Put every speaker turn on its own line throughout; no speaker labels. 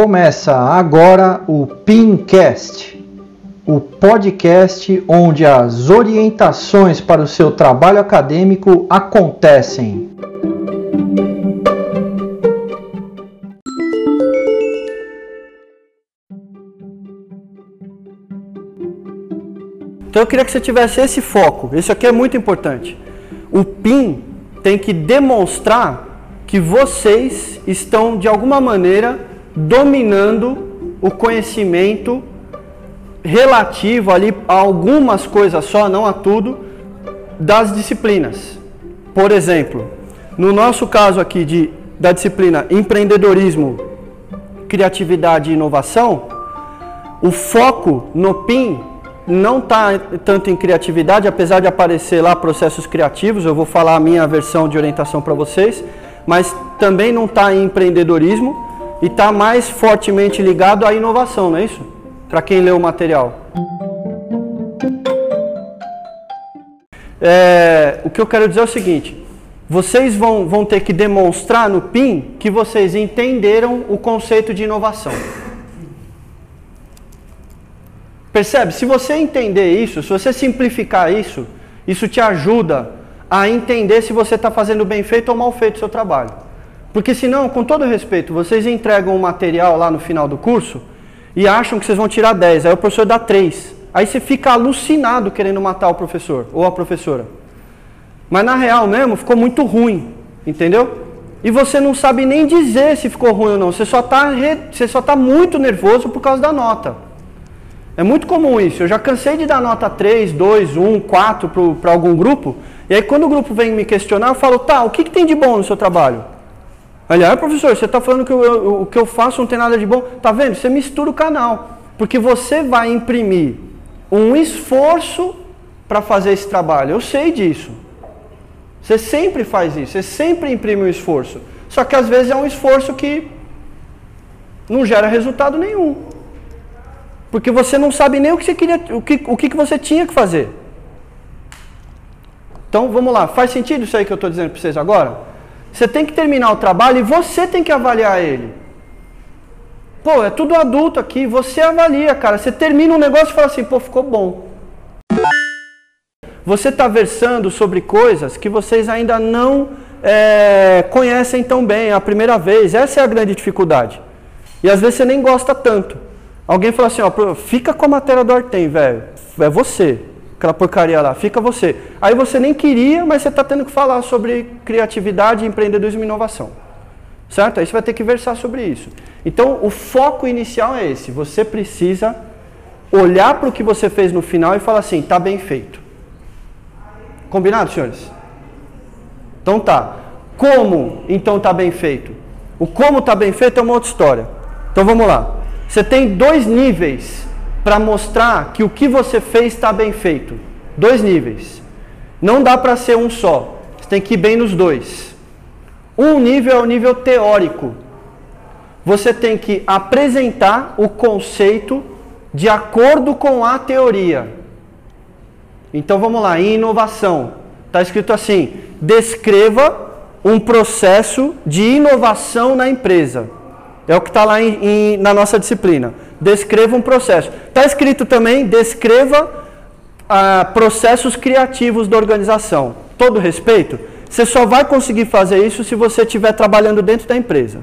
Começa agora o Pincast, o podcast onde as orientações para o seu trabalho acadêmico acontecem.
Então eu queria que você tivesse esse foco. Isso aqui é muito importante. O PIN tem que demonstrar que vocês estão de alguma maneira dominando o conhecimento relativo ali a algumas coisas só, não a tudo, das disciplinas. Por exemplo, no nosso caso aqui de, da disciplina empreendedorismo, criatividade e inovação, o foco no PIN não está tanto em criatividade, apesar de aparecer lá processos criativos, eu vou falar a minha versão de orientação para vocês, mas também não está em empreendedorismo e está mais fortemente ligado à inovação, não é isso? Para quem leu o material. É, o que eu quero dizer é o seguinte: vocês vão, vão ter que demonstrar no PIN que vocês entenderam o conceito de inovação. Percebe? Se você entender isso, se você simplificar isso, isso te ajuda a entender se você está fazendo bem feito ou mal feito o seu trabalho. Porque senão, com todo respeito, vocês entregam um material lá no final do curso e acham que vocês vão tirar 10, aí o professor dá 3. Aí você fica alucinado querendo matar o professor ou a professora. Mas na real mesmo ficou muito ruim, entendeu? E você não sabe nem dizer se ficou ruim ou não. Você só está só tá muito nervoso por causa da nota. É muito comum isso. Eu já cansei de dar nota 3, 2, 1, 4 para algum grupo e aí quando o grupo vem me questionar, eu falo, tá, o que, que tem de bom no seu trabalho? Aliás, ah, professor, você está falando que eu, o que eu faço não tem nada de bom. Tá vendo? Você mistura o canal. Porque você vai imprimir um esforço para fazer esse trabalho. Eu sei disso. Você sempre faz isso. Você sempre imprime um esforço. Só que às vezes é um esforço que não gera resultado nenhum. Porque você não sabe nem o que você queria, o que, o que você tinha que fazer. Então vamos lá, faz sentido isso aí que eu estou dizendo para vocês agora? Você tem que terminar o trabalho e você tem que avaliar ele. Pô, é tudo adulto aqui, você avalia, cara. Você termina um negócio e fala assim, pô, ficou bom. Você está versando sobre coisas que vocês ainda não é, conhecem tão bem, é a primeira vez. Essa é a grande dificuldade. E às vezes você nem gosta tanto. Alguém fala assim, ó, fica com a matéria do Artem, velho. É você aquela porcaria lá, fica você. Aí você nem queria, mas você está tendo que falar sobre criatividade, empreendedorismo e inovação. Certo? Aí você vai ter que versar sobre isso. Então, o foco inicial é esse. Você precisa olhar para o que você fez no final e falar assim, está bem feito. Combinado, senhores? Então tá. Como então está bem feito? O como está bem feito é uma outra história. Então vamos lá. Você tem dois níveis para mostrar que o que você fez está bem feito. Dois níveis. Não dá para ser um só. Você tem que ir bem nos dois. Um nível é o nível teórico. Você tem que apresentar o conceito de acordo com a teoria. Então vamos lá, em inovação. Está escrito assim: descreva um processo de inovação na empresa. É o que está lá em, em, na nossa disciplina. Descreva um processo. Está escrito também, descreva ah, processos criativos da organização. Todo respeito, você só vai conseguir fazer isso se você estiver trabalhando dentro da empresa.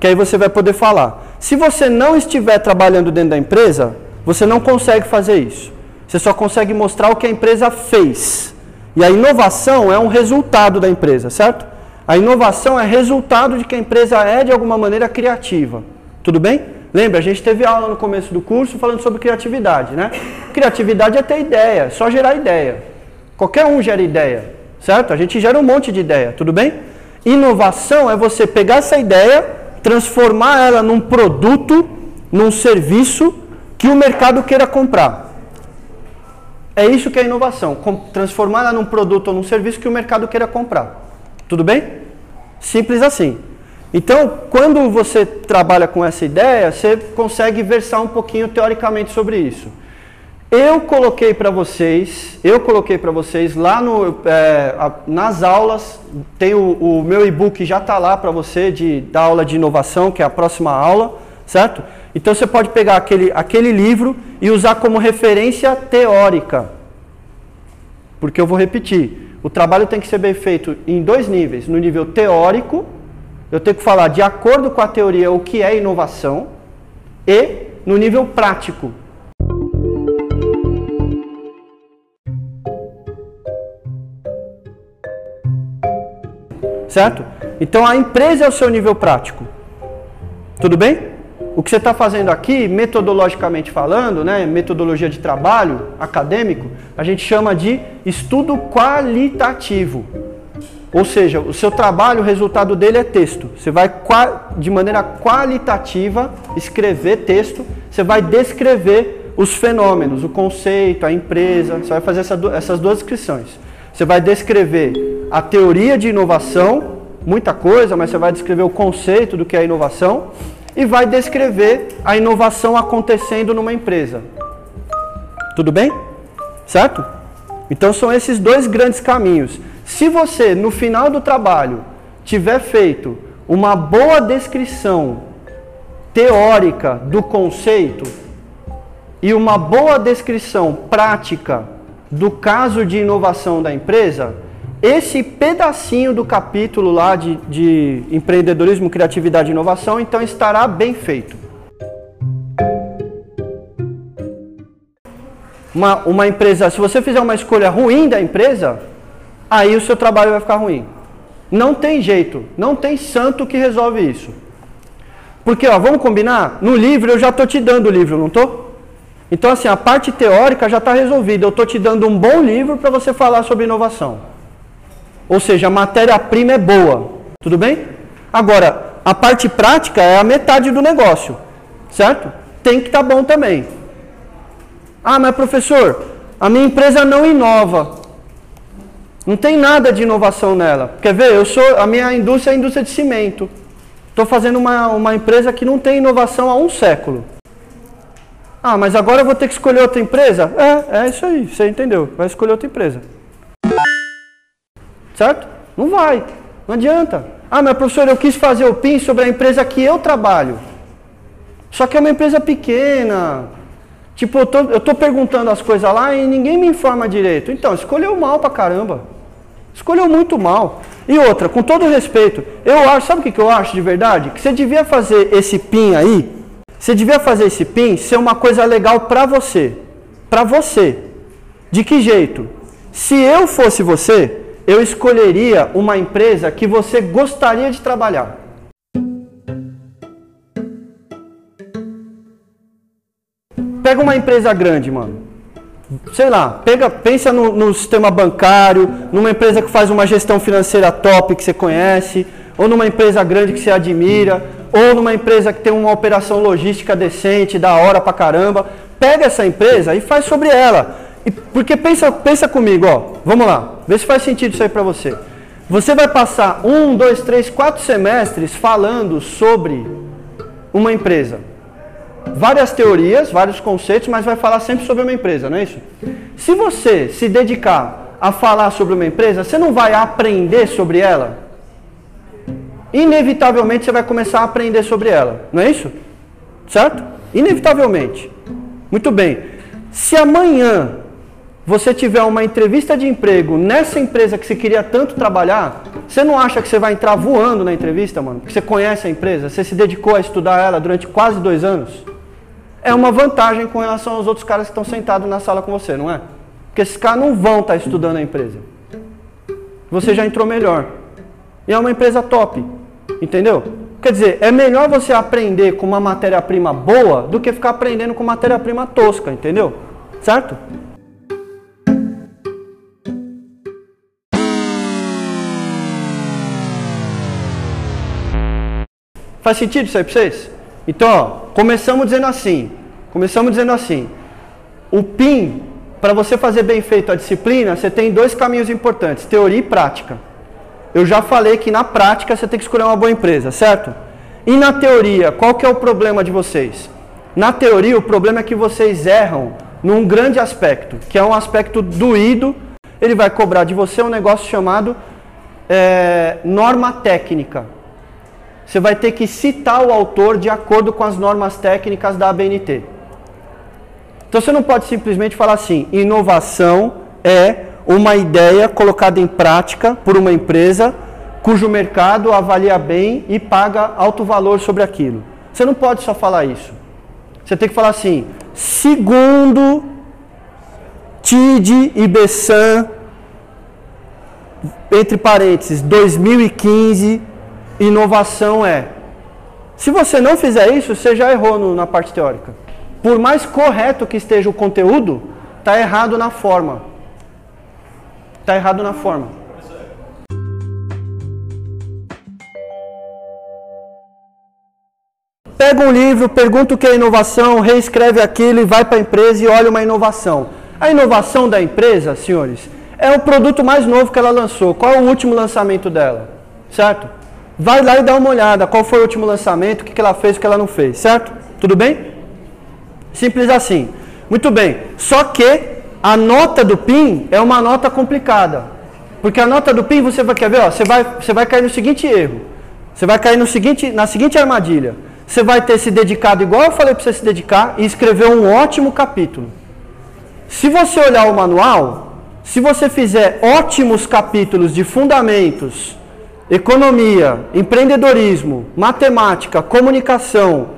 Que aí você vai poder falar. Se você não estiver trabalhando dentro da empresa, você não consegue fazer isso. Você só consegue mostrar o que a empresa fez. E a inovação é um resultado da empresa, certo? A inovação é resultado de que a empresa é de alguma maneira criativa. Tudo bem? Lembra, a gente teve aula no começo do curso falando sobre criatividade, né? Criatividade é ter ideia, só gerar ideia. Qualquer um gera ideia, certo? A gente gera um monte de ideia, tudo bem? Inovação é você pegar essa ideia, transformar ela num produto, num serviço que o mercado queira comprar. É isso que é inovação, transformar ela num produto ou num serviço que o mercado queira comprar. Tudo bem? Simples assim. Então, quando você trabalha com essa ideia, você consegue versar um pouquinho teoricamente sobre isso. Eu coloquei para vocês, eu coloquei para vocês lá no, é, nas aulas, tem o, o meu e-book já está lá para você de, da aula de inovação, que é a próxima aula, certo? Então você pode pegar aquele, aquele livro e usar como referência teórica. Porque eu vou repetir, o trabalho tem que ser bem feito em dois níveis. No nível teórico, eu tenho que falar de acordo com a teoria o que é inovação, e no nível prático, certo? Então a empresa é o seu nível prático. Tudo bem? O que você está fazendo aqui, metodologicamente falando, né, metodologia de trabalho acadêmico, a gente chama de estudo qualitativo. Ou seja, o seu trabalho, o resultado dele é texto. Você vai de maneira qualitativa escrever texto, você vai descrever os fenômenos, o conceito, a empresa, você vai fazer essa, essas duas descrições. Você vai descrever a teoria de inovação, muita coisa, mas você vai descrever o conceito do que é inovação e vai descrever a inovação acontecendo numa empresa. Tudo bem? Certo? Então são esses dois grandes caminhos. Se você, no final do trabalho, tiver feito uma boa descrição teórica do conceito e uma boa descrição prática do caso de inovação da empresa, esse pedacinho do capítulo lá de, de empreendedorismo, criatividade e inovação, então estará bem feito. Uma, uma empresa, se você fizer uma escolha ruim da empresa, aí o seu trabalho vai ficar ruim. Não tem jeito, não tem santo que resolve isso. Porque, ó, vamos combinar? No livro eu já estou te dando o livro, não estou? Então, assim, a parte teórica já está resolvida. Eu estou te dando um bom livro para você falar sobre inovação. Ou seja, a matéria-prima é boa. Tudo bem? Agora, a parte prática é a metade do negócio. Certo? Tem que estar tá bom também. Ah, mas professor, a minha empresa não inova. Não tem nada de inovação nela. Quer ver? Eu sou, a minha indústria é a indústria de cimento. Estou fazendo uma, uma empresa que não tem inovação há um século. Ah, mas agora eu vou ter que escolher outra empresa? É, é isso aí, você entendeu. Vai escolher outra empresa. Certo? Não vai, não adianta. Ah, mas professor, eu quis fazer o PIN sobre a empresa que eu trabalho. Só que é uma empresa pequena. Tipo, eu tô, eu tô perguntando as coisas lá e ninguém me informa direito. Então, escolheu mal pra caramba. Escolheu muito mal. E outra, com todo respeito, eu acho, sabe o que, que eu acho de verdade? Que você devia fazer esse PIN aí você devia fazer esse PIN ser uma coisa legal para você. Para você. De que jeito? Se eu fosse você, eu escolheria uma empresa que você gostaria de trabalhar. Pega uma empresa grande, mano. Sei lá, pega, pensa no, no sistema bancário, numa empresa que faz uma gestão financeira top que você conhece, ou numa empresa grande que você admira, ou numa empresa que tem uma operação logística decente, da hora pra caramba, pega essa empresa e faz sobre ela. E, porque pensa, pensa comigo, ó, vamos lá, vê se faz sentido isso aí para você. Você vai passar um, dois, três, quatro semestres falando sobre uma empresa. Várias teorias, vários conceitos, mas vai falar sempre sobre uma empresa, não é isso? Se você se dedicar a falar sobre uma empresa, você não vai aprender sobre ela? inevitavelmente você vai começar a aprender sobre ela. Não é isso? Certo? Inevitavelmente. Muito bem. Se amanhã você tiver uma entrevista de emprego nessa empresa que você queria tanto trabalhar, você não acha que você vai entrar voando na entrevista, mano? Porque você conhece a empresa, você se dedicou a estudar ela durante quase dois anos? É uma vantagem com relação aos outros caras que estão sentados na sala com você, não é? Porque esses caras não vão estar estudando a empresa. Você já entrou melhor. E é uma empresa top. Entendeu? Quer dizer, é melhor você aprender com uma matéria-prima boa do que ficar aprendendo com matéria-prima tosca, entendeu? Certo? Faz sentido isso aí para vocês? Então, ó, começamos dizendo assim. Começamos dizendo assim. O PIN, para você fazer bem feito a disciplina, você tem dois caminhos importantes: teoria e prática. Eu já falei que na prática você tem que escolher uma boa empresa, certo? E na teoria, qual que é o problema de vocês? Na teoria, o problema é que vocês erram num grande aspecto, que é um aspecto doído. Ele vai cobrar de você um negócio chamado é, norma técnica. Você vai ter que citar o autor de acordo com as normas técnicas da ABNT. Então você não pode simplesmente falar assim: inovação é uma ideia colocada em prática por uma empresa cujo mercado avalia bem e paga alto valor sobre aquilo. Você não pode só falar isso. Você tem que falar assim: segundo TID e Bessan, entre parênteses, 2015, inovação é. Se você não fizer isso, você já errou no, na parte teórica. Por mais correto que esteja o conteúdo, está errado na forma. Está errado na forma. Pega um livro, pergunta o que é inovação, reescreve aquilo e vai para a empresa e olha uma inovação. A inovação da empresa, senhores, é o produto mais novo que ela lançou. Qual é o último lançamento dela? Certo? Vai lá e dá uma olhada. Qual foi o último lançamento, o que ela fez, o que ela não fez. Certo? Tudo bem? Simples assim. Muito bem. Só que a nota do PIN é uma nota complicada. Porque a nota do PIN, você vai quer ver, ó, você vai, você vai cair no seguinte erro. Você vai cair no seguinte, na seguinte armadilha você vai ter se dedicado, igual eu falei para você se dedicar, e escrever um ótimo capítulo. Se você olhar o manual, se você fizer ótimos capítulos de fundamentos, economia, empreendedorismo, matemática, comunicação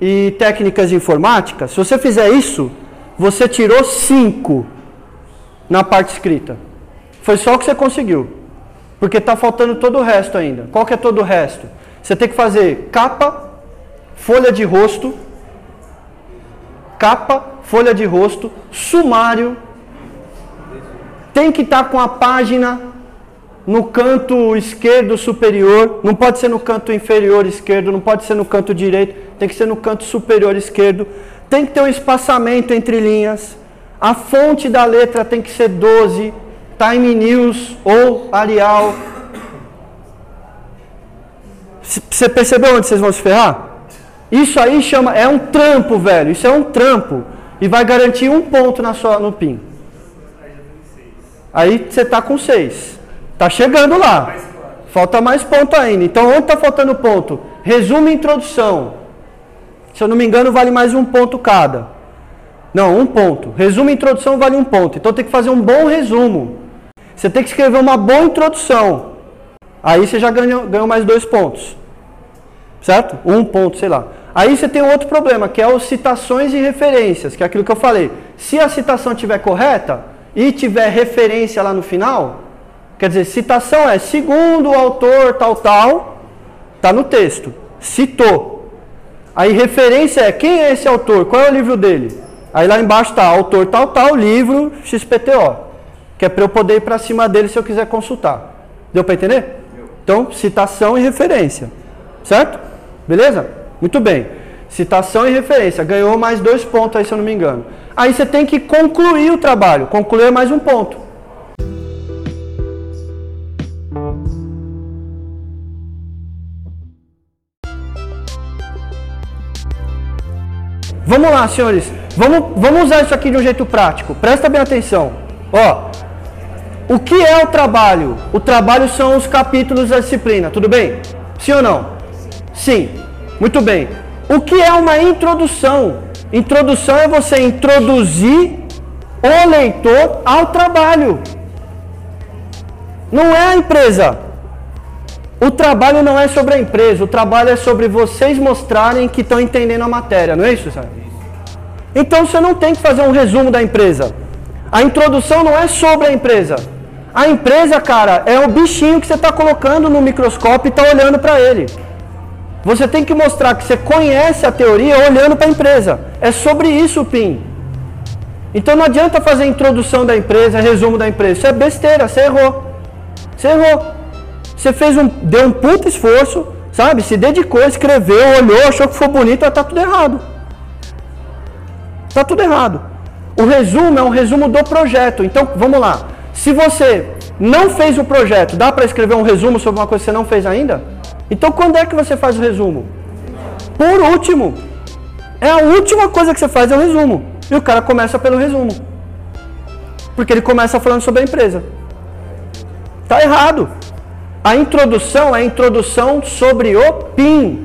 e técnicas de informática, se você fizer isso, você tirou cinco na parte escrita. Foi só o que você conseguiu. Porque está faltando todo o resto ainda. Qual que é todo o resto? Você tem que fazer capa, folha de rosto, capa, folha de rosto, sumário. Tem que estar tá com a página no canto esquerdo superior, não pode ser no canto inferior esquerdo, não pode ser no canto direito, tem que ser no canto superior esquerdo. Tem que ter um espaçamento entre linhas. A fonte da letra tem que ser 12, Time News ou Arial. Você percebeu onde vocês vão se ferrar? Isso aí chama, é um trampo, velho. Isso é um trampo. E vai garantir um ponto na sua, no PIN. Aí você está com seis. Está chegando lá. Falta mais ponto ainda. Então, onde está faltando ponto? Resumo e introdução. Se eu não me engano, vale mais um ponto cada. Não, um ponto. Resumo e introdução vale um ponto. Então, tem que fazer um bom resumo. Você tem que escrever uma boa introdução. Aí você já ganhou, ganhou mais dois pontos. Certo? Um ponto, sei lá. Aí você tem outro problema, que é os citações e referências, que é aquilo que eu falei. Se a citação estiver correta e tiver referência lá no final, quer dizer, citação é segundo o autor tal tal, está no texto, citou. Aí referência é quem é esse autor, qual é o livro dele. Aí lá embaixo está autor tal tal, livro XPTO, que é para eu poder ir para cima dele se eu quiser consultar. Deu para entender? Então, citação e referência. Certo? Beleza? Muito bem. Citação e referência. Ganhou mais dois pontos aí, se eu não me engano. Aí você tem que concluir o trabalho. Concluir mais um ponto. Vamos lá, senhores. Vamos, vamos usar isso aqui de um jeito prático. Presta bem atenção. Ó, o que é o trabalho? O trabalho são os capítulos da disciplina, tudo bem? Sim ou não? Sim. Muito bem. O que é uma introdução? Introdução é você introduzir o leitor ao trabalho. Não é a empresa. O trabalho não é sobre a empresa, o trabalho é sobre vocês mostrarem que estão entendendo a matéria, não é isso, sabe? Então você não tem que fazer um resumo da empresa. A introdução não é sobre a empresa. A empresa, cara, é o bichinho que você está colocando no microscópio e está olhando para ele. Você tem que mostrar que você conhece a teoria olhando para a empresa. É sobre isso o PIN. Então não adianta fazer introdução da empresa, resumo da empresa. Isso é besteira, você errou. Você errou. Você fez um, deu um puto esforço, sabe? Se dedicou, escreveu, olhou, achou que foi bonito, está tudo errado. Está tudo errado. O resumo é um resumo do projeto. Então, vamos lá. Se você não fez o projeto, dá para escrever um resumo sobre uma coisa que você não fez ainda? Então quando é que você faz o resumo? Por último. É a última coisa que você faz é o resumo. E o cara começa pelo resumo. Porque ele começa falando sobre a empresa. Tá errado. A introdução é a introdução sobre o PIN.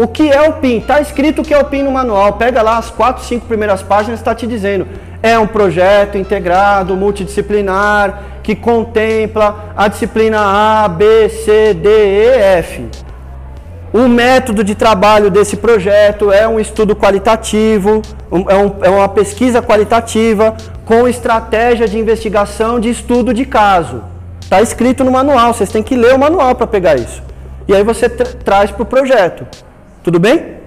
O que é o PIN? Está escrito o que é o PIN no manual. Pega lá as quatro, cinco primeiras páginas, está te dizendo. É um projeto integrado, multidisciplinar, que contempla a disciplina A, B, C, D, E, F. O método de trabalho desse projeto é um estudo qualitativo, é, um, é uma pesquisa qualitativa com estratégia de investigação de estudo de caso. Está escrito no manual, vocês têm que ler o manual para pegar isso. E aí você tra traz para o projeto. Tudo bem?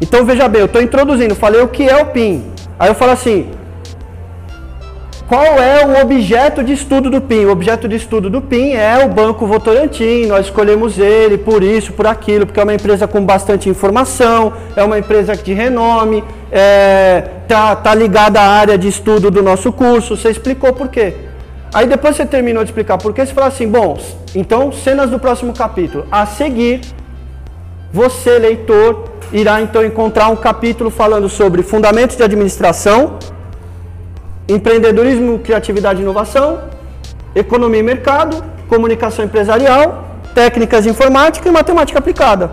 Então veja bem, eu estou introduzindo, falei o que é o PIN. Aí eu falo assim, qual é o objeto de estudo do PIN? O objeto de estudo do PIN é o Banco Votorantim. Nós escolhemos ele por isso, por aquilo, porque é uma empresa com bastante informação, é uma empresa de renome, é, tá, tá ligada à área de estudo do nosso curso. Você explicou por quê. Aí depois você terminou de explicar por quê, você fala assim, bom, então cenas do próximo capítulo. A seguir, você, leitor, irá então encontrar um capítulo falando sobre fundamentos de administração, empreendedorismo, criatividade e inovação, economia e mercado, comunicação empresarial, técnicas de informática e matemática aplicada.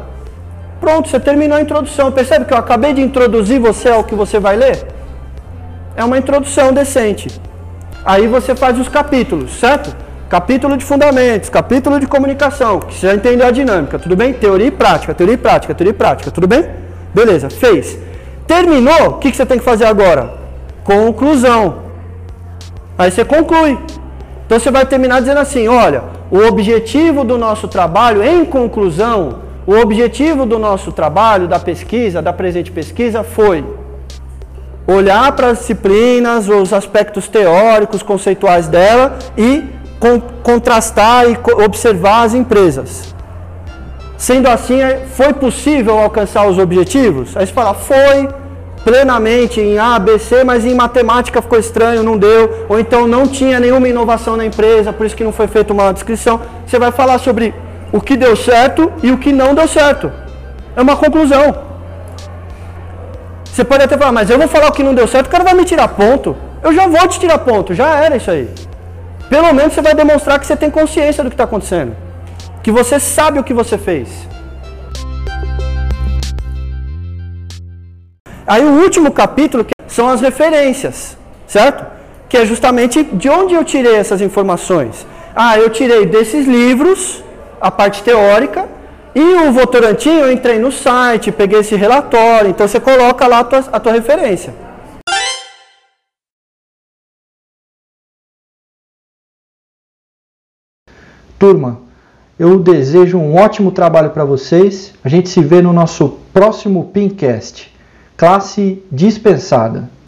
Pronto, você terminou a introdução. Percebe que eu acabei de introduzir você ao que você vai ler? É uma introdução decente. Aí você faz os capítulos, certo? Capítulo de fundamentos, capítulo de comunicação, que você já entendeu a dinâmica, tudo bem? Teoria e prática, teoria e prática, teoria e prática, tudo bem? Beleza, fez. Terminou, o que, que você tem que fazer agora? Conclusão. Aí você conclui. Então você vai terminar dizendo assim: olha, o objetivo do nosso trabalho, em conclusão, o objetivo do nosso trabalho, da pesquisa, da presente pesquisa, foi olhar para as disciplinas, os aspectos teóricos, conceituais dela e contrastar e observar as empresas. Sendo assim, foi possível alcançar os objetivos? Aí você fala, foi, plenamente em A, B, C, mas em matemática ficou estranho, não deu, ou então não tinha nenhuma inovação na empresa, por isso que não foi feita uma descrição. Você vai falar sobre o que deu certo e o que não deu certo. É uma conclusão. Você pode até falar, mas eu vou falar o que não deu certo, o cara vai me tirar ponto. Eu já vou te tirar ponto, já era isso aí. Pelo menos você vai demonstrar que você tem consciência do que está acontecendo. Que você sabe o que você fez. Aí o último capítulo são as referências, certo? Que é justamente de onde eu tirei essas informações. Ah, eu tirei desses livros, a parte teórica, e o Votorantim eu entrei no site, peguei esse relatório, então você coloca lá a tua, a tua referência.
Turma, eu desejo um ótimo trabalho para vocês. A gente se vê no nosso próximo Pincast. Classe dispensada.